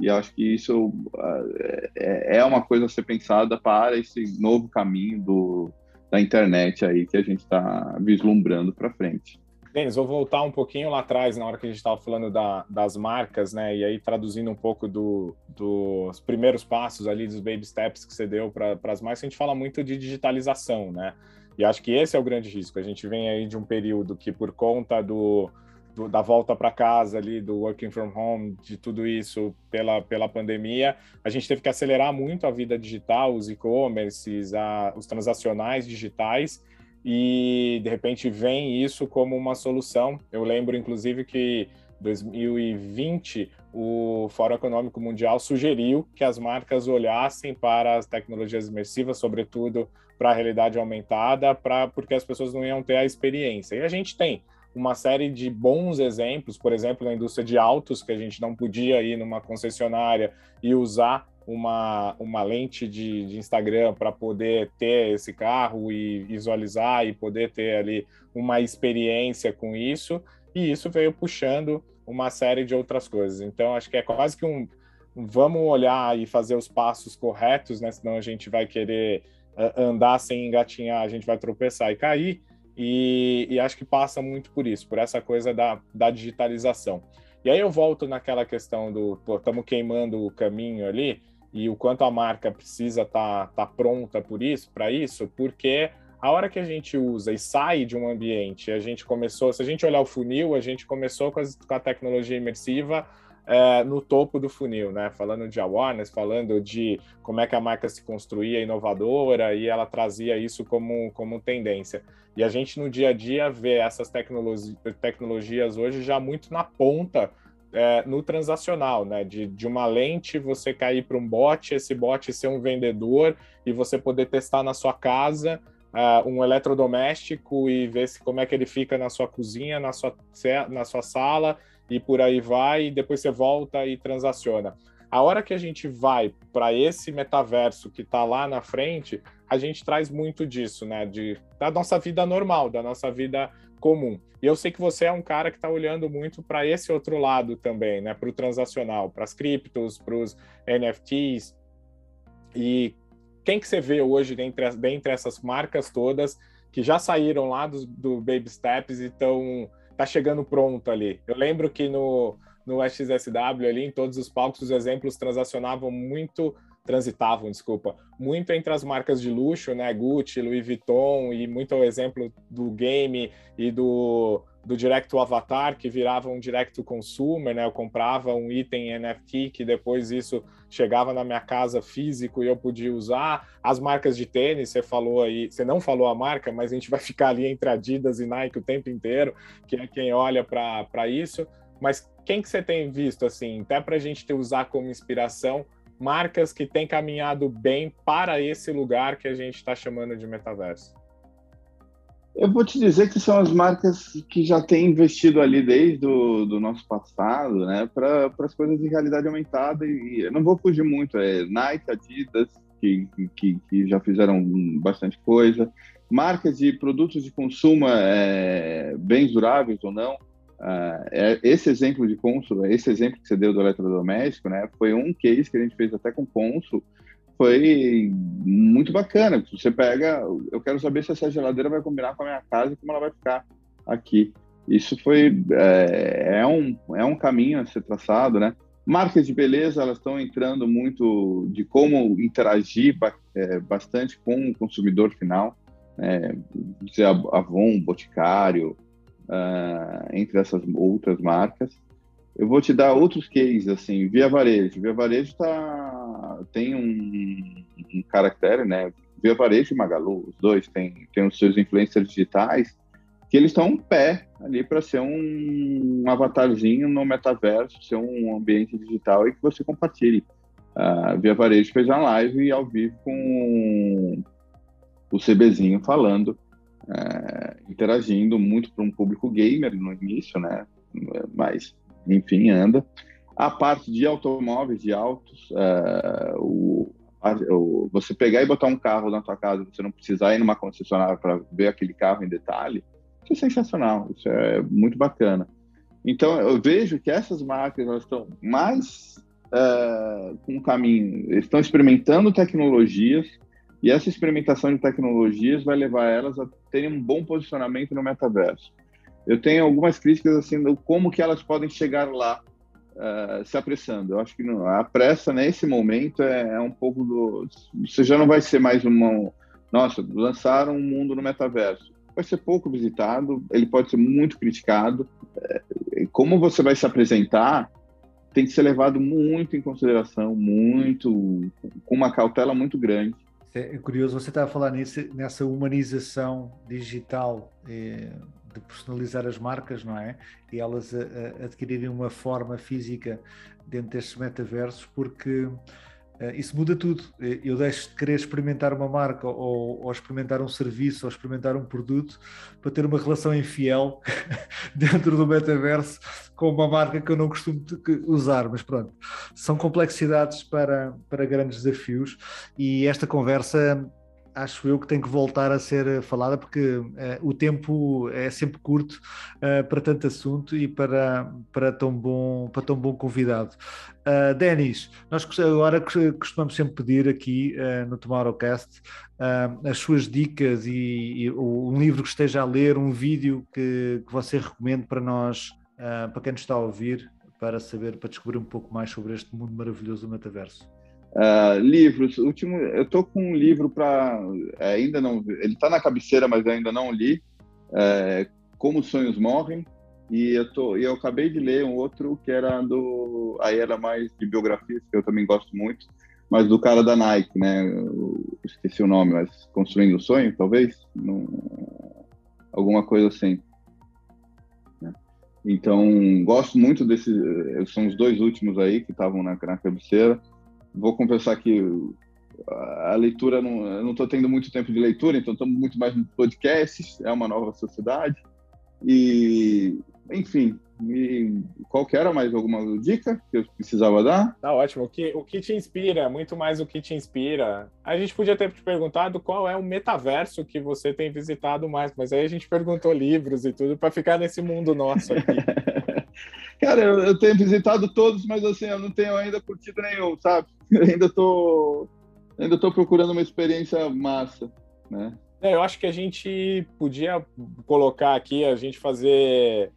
E acho que isso uh, é uma coisa a ser pensada para esse novo caminho do, da internet aí que a gente está vislumbrando para frente. Denis, vou voltar um pouquinho lá atrás, na hora que a gente estava falando da, das marcas, né? E aí traduzindo um pouco do, dos primeiros passos ali, dos baby steps que você deu para as marcas, a gente fala muito de digitalização, né? E acho que esse é o grande risco. A gente vem aí de um período que, por conta do, do da volta para casa ali, do working from home, de tudo isso pela, pela pandemia, a gente teve que acelerar muito a vida digital, os e-commerces, os transacionais digitais e de repente vem isso como uma solução. Eu lembro, inclusive, que 2020 o Fórum Econômico Mundial sugeriu que as marcas olhassem para as tecnologias imersivas, sobretudo para a realidade aumentada, para porque as pessoas não iam ter a experiência. E a gente tem uma série de bons exemplos, por exemplo, na indústria de autos, que a gente não podia ir numa concessionária e usar uma, uma lente de, de Instagram para poder ter esse carro e visualizar e poder ter ali uma experiência com isso, e isso veio puxando uma série de outras coisas. Então, acho que é quase que um, vamos olhar e fazer os passos corretos, né? Senão a gente vai querer andar sem engatinhar, a gente vai tropeçar e cair. E, e, acho que passa muito por isso, por essa coisa da, da digitalização. E aí eu volto naquela questão do, estamos queimando o caminho ali, e o quanto a marca precisa estar tá, tá pronta por isso, para isso, porque a hora que a gente usa e sai de um ambiente, a gente começou, se a gente olhar o funil, a gente começou com, as, com a tecnologia imersiva é, no topo do funil, né? Falando de awareness, falando de como é que a marca se construía inovadora e ela trazia isso como, como tendência. E a gente no dia a dia vê essas tecnologi tecnologias hoje já muito na ponta é, no transacional, né? De, de uma lente você cair para um bot, esse bot ser um vendedor e você poder testar na sua casa uh, um eletrodoméstico e ver se, como é que ele fica na sua cozinha, na sua, na sua sala e por aí vai, e depois você volta e transaciona. A hora que a gente vai para esse metaverso que está lá na frente, a gente traz muito disso, né? De, da nossa vida normal, da nossa vida comum. E eu sei que você é um cara que está olhando muito para esse outro lado também, né? Para o transacional, para as criptos, para os NFTs. E quem que você vê hoje dentre, dentre essas marcas todas que já saíram lá do, do Baby Steps e estão tá chegando pronto ali? Eu lembro que no no XSW ali, em todos os palcos, os exemplos transacionavam muito, transitavam, desculpa, muito entre as marcas de luxo, né, Gucci, Louis Vuitton, e muito o exemplo do game e do, do direct avatar, que virava um direct consumer, né, eu comprava um item NFT que depois isso chegava na minha casa físico e eu podia usar, as marcas de tênis, você falou aí, você não falou a marca, mas a gente vai ficar ali entre Adidas e Nike o tempo inteiro, que é quem olha para isso, mas quem que você tem visto, assim, até para a gente ter, usar como inspiração, marcas que têm caminhado bem para esse lugar que a gente está chamando de metaverso? Eu vou te dizer que são as marcas que já têm investido ali desde o do nosso passado, né, para as coisas de realidade aumentada. E eu não vou fugir muito, é Nike, Adidas, que, que, que já fizeram bastante coisa, marcas de produtos de consumo, é, bens duráveis ou não, Uh, esse exemplo de cônsul, esse exemplo que você deu do eletrodoméstico, né, foi um case que a gente fez até com cônsul, foi muito bacana. Você pega, eu quero saber se essa geladeira vai combinar com a minha casa e como ela vai ficar aqui. Isso foi é, é um é um caminho a ser traçado, né? Marcas de beleza elas estão entrando muito de como interagir é, bastante com o consumidor final, né? Avon, Boticário, uh, entre essas outras marcas. Eu vou te dar outros cases, assim, Via Varejo. Via Varejo tá, tem um, um caractere, né? Via Varejo e Magalu, os dois têm, têm os seus influencers digitais, que eles estão um pé ali para ser um, um, avatarzinho no metaverso, ser um ambiente digital e que você compartilhe. Uh, Via Varejo fez uma live ao vivo com o CBzinho falando é, interagindo muito para um público gamer no início, né? Mas, enfim, anda. A parte de automóveis, de autos, é, o, a, o, você pegar e botar um carro na sua casa, você não precisar ir numa concessionária para ver aquele carro em detalhe, isso é sensacional, isso é muito bacana. Então, eu vejo que essas marcas elas estão mais é, com caminho, estão experimentando tecnologias e essa experimentação de tecnologias vai levar elas a terem um bom posicionamento no metaverso. Eu tenho algumas críticas assim do como que elas podem chegar lá uh, se apressando. Eu acho que não, a pressa nesse momento é, é, um pouco do você já não vai ser mais uma nossa lançaram um mundo no metaverso. Vai ser pouco visitado, ele pode ser muito criticado. É, como você vai se apresentar tem que ser levado muito em consideração, muito com uma cautela muito grande é curioso, você está a falar nisso, nessa humanização digital eh, de personalizar as marcas, não é? E elas a, a adquirirem uma forma física dentro destes metaversos, porque isso muda tudo. Eh, eu deixo de querer experimentar uma marca ou, ou, experimentar um serviço ou experimentar um produto para ter uma relação infiel dentro do metaverso com uma marca que eu não costumo usar, mas pronto, são complexidades para, para grandes desafios e esta conversa acho eu que tem que voltar a ser falada porque uh, o tempo é sempre curto uh, para tanto assunto e para, para, tão, bom, para tão bom convidado. Uh, Denis, nós agora costumamos sempre pedir aqui no Tomorrowcast as suas dicas e, e, um livro que esteja a ler, um vídeo que, que você recomende para nós, para quem nos está a ouvir, para saber, para descobrir um pouco mais sobre este mundo maravilhoso do metaverso. Uh, livros, último, eu tô com um livro para é, ainda não, ele está na cabeceira, mas ainda não li. É, Como os sonhos morrem. E eu tô, eu acabei de ler um outro que era do, aí era mais de biografias que eu também gosto muito, mas do cara da Nike, né? Eu esqueci o nome, mas construindo o sonho, talvez, alguma coisa assim. Então, gosto muito desses, são os dois últimos aí que estavam na, na cabeceira. Vou confessar que a leitura, não, eu não estou tendo muito tempo de leitura, então estou muito mais no podcast, é uma nova sociedade. E, enfim, e qual que era mais alguma dica que eu precisava dar? Tá ótimo. O que, o que te inspira, muito mais o que te inspira. A gente podia ter te perguntado qual é o metaverso que você tem visitado mais, mas aí a gente perguntou livros e tudo para ficar nesse mundo nosso aqui. Cara, eu, eu, tenho visitado todos, mas assim, eu não tenho ainda curtido nenhum, sabe? Eu ainda tô, ainda tô procurando uma experiência massa, né? É, eu acho que a gente podia colocar aqui, a gente fazer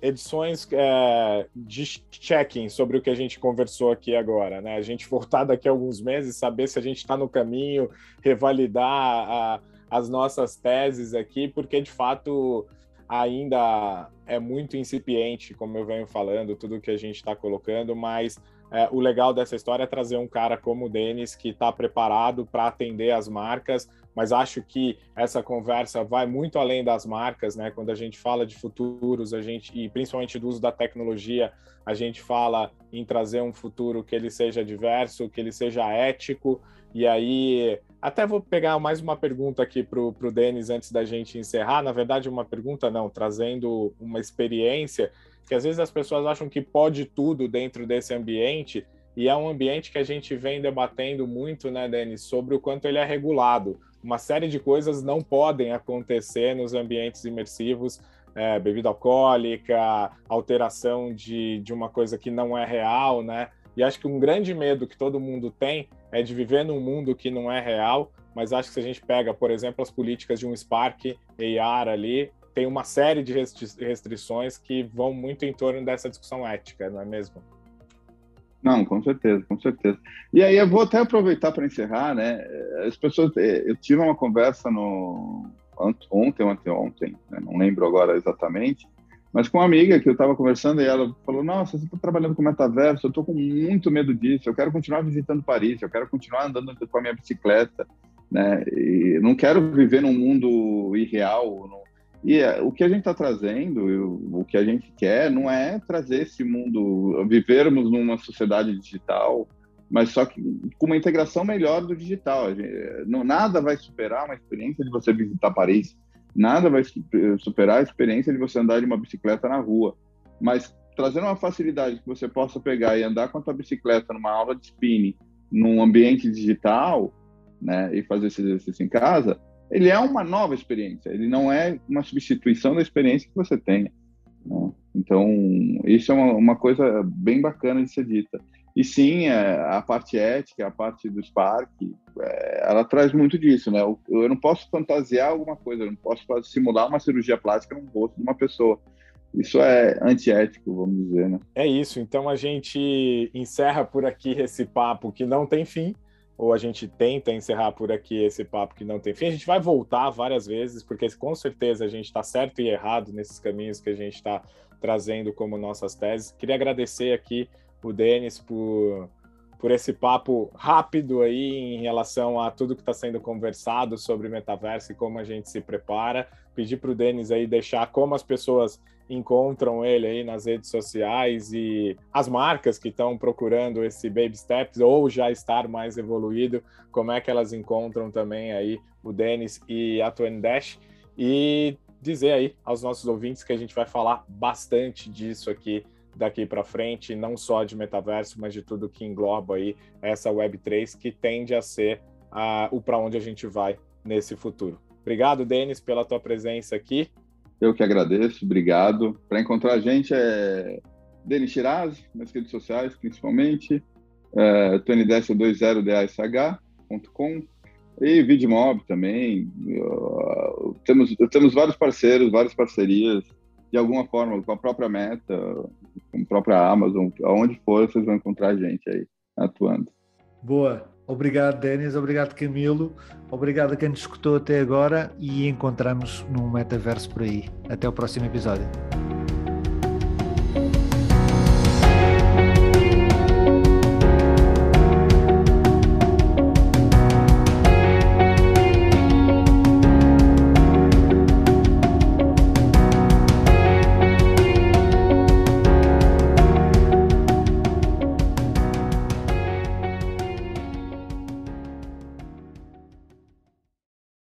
edições é, de check-in sobre o que a gente conversou aqui agora, né? A gente voltar daqui a alguns meses, saber se a gente está no caminho, revalidar a, as nossas teses aqui, porque de fato ainda é muito incipiente, como eu venho falando, tudo que a gente está colocando, mas é, o legal dessa história é trazer um cara como o Denis, que está preparado para atender as marcas, mas acho que essa conversa vai muito além das marcas, né? Quando a gente fala de futuros, a gente e principalmente do uso da tecnologia, a gente fala em trazer um futuro que ele seja diverso, que ele seja ético. E aí, até vou pegar mais uma pergunta aqui para o Denis antes da gente encerrar. Na verdade, uma pergunta não, trazendo uma experiência que às vezes as pessoas acham que pode tudo dentro desse ambiente. E é um ambiente que a gente vem debatendo muito, né, Denis, sobre o quanto ele é regulado uma série de coisas não podem acontecer nos ambientes imersivos, é, bebida alcoólica, alteração de, de uma coisa que não é real, né? E acho que um grande medo que todo mundo tem é de viver num mundo que não é real, mas acho que se a gente pega, por exemplo, as políticas de um Spark AR ali, tem uma série de restrições que vão muito em torno dessa discussão ética, não é mesmo? Não, com certeza, com certeza. E aí eu vou até aproveitar para encerrar, né? As pessoas, eh, eu tive uma conversa no ontem ou anteontem, né? não lembro agora exatamente, mas com uma amiga que eu estava conversando e ela falou: Nossa, você está trabalhando com metaverso, eu estou com muito medo disso, eu quero continuar visitando Paris, eu quero continuar andando com a minha bicicleta, né? E não quero viver num mundo irreal, e é, o que a gente está trazendo, o que a gente quer, não é trazer esse mundo, vivermos numa sociedade digital, mas só que com uma integração melhor do digital. Gente, não, nada vai superar uma experiência de você visitar Paris, nada vai superar a experiência de você andar de uma bicicleta na rua. Mas trazendo uma facilidade que você possa pegar e andar com a sua bicicleta numa aula de spinning, num ambiente digital, né, e fazer esse exercício em casa, ele é uma nova experiência, ele não é uma substituição da experiência que você tenha. Né? Então, isso é uma, uma, coisa bem bacana de ser dita. E sim, é, a parte ética, a parte do Spark, é, ela traz muito disso, né? Eu, eu, não posso fantasiar alguma coisa, eu não posso simular uma cirurgia plástica no rosto de uma pessoa. Isso é antiético, vamos dizer, né? É isso. Então a gente encerra por aqui esse papo que não tem fim ou a gente tenta encerrar por aqui esse papo que não tem fim. A gente vai voltar várias vezes, porque com certeza a gente está certo e errado nesses caminhos que a gente está trazendo como nossas teses. Queria agradecer aqui o Denis por, por esse papo rápido aí em relação a tudo que está sendo conversado sobre metaverso e como a gente se prepara. Pedir para o Denis aí deixar como as pessoas encontram ele aí nas redes sociais e as marcas que estão procurando esse baby steps ou já estar mais evoluído, como é que elas encontram também aí o Denis e a Twin Dash e dizer aí aos nossos ouvintes que a gente vai falar bastante disso aqui daqui para frente, não só de metaverso, mas de tudo que engloba aí essa Web3 que tende a ser uh, o para onde a gente vai nesse futuro. Obrigado, Denis, pela tua presença aqui. Eu que agradeço, obrigado. Para encontrar a gente é Denis Shiraz, nas redes sociais principalmente, é, tonydash20dhash.com e Vidmob também. Uh, temos, temos vários parceiros, várias parcerias, de alguma forma, com a própria Meta, com a própria Amazon, aonde for, vocês vão encontrar a gente aí atuando. Boa. Obrigado, Denis. Obrigado, Camilo. Obrigado a quem nos escutou até agora e encontramos num metaverso por aí. Até o próximo episódio.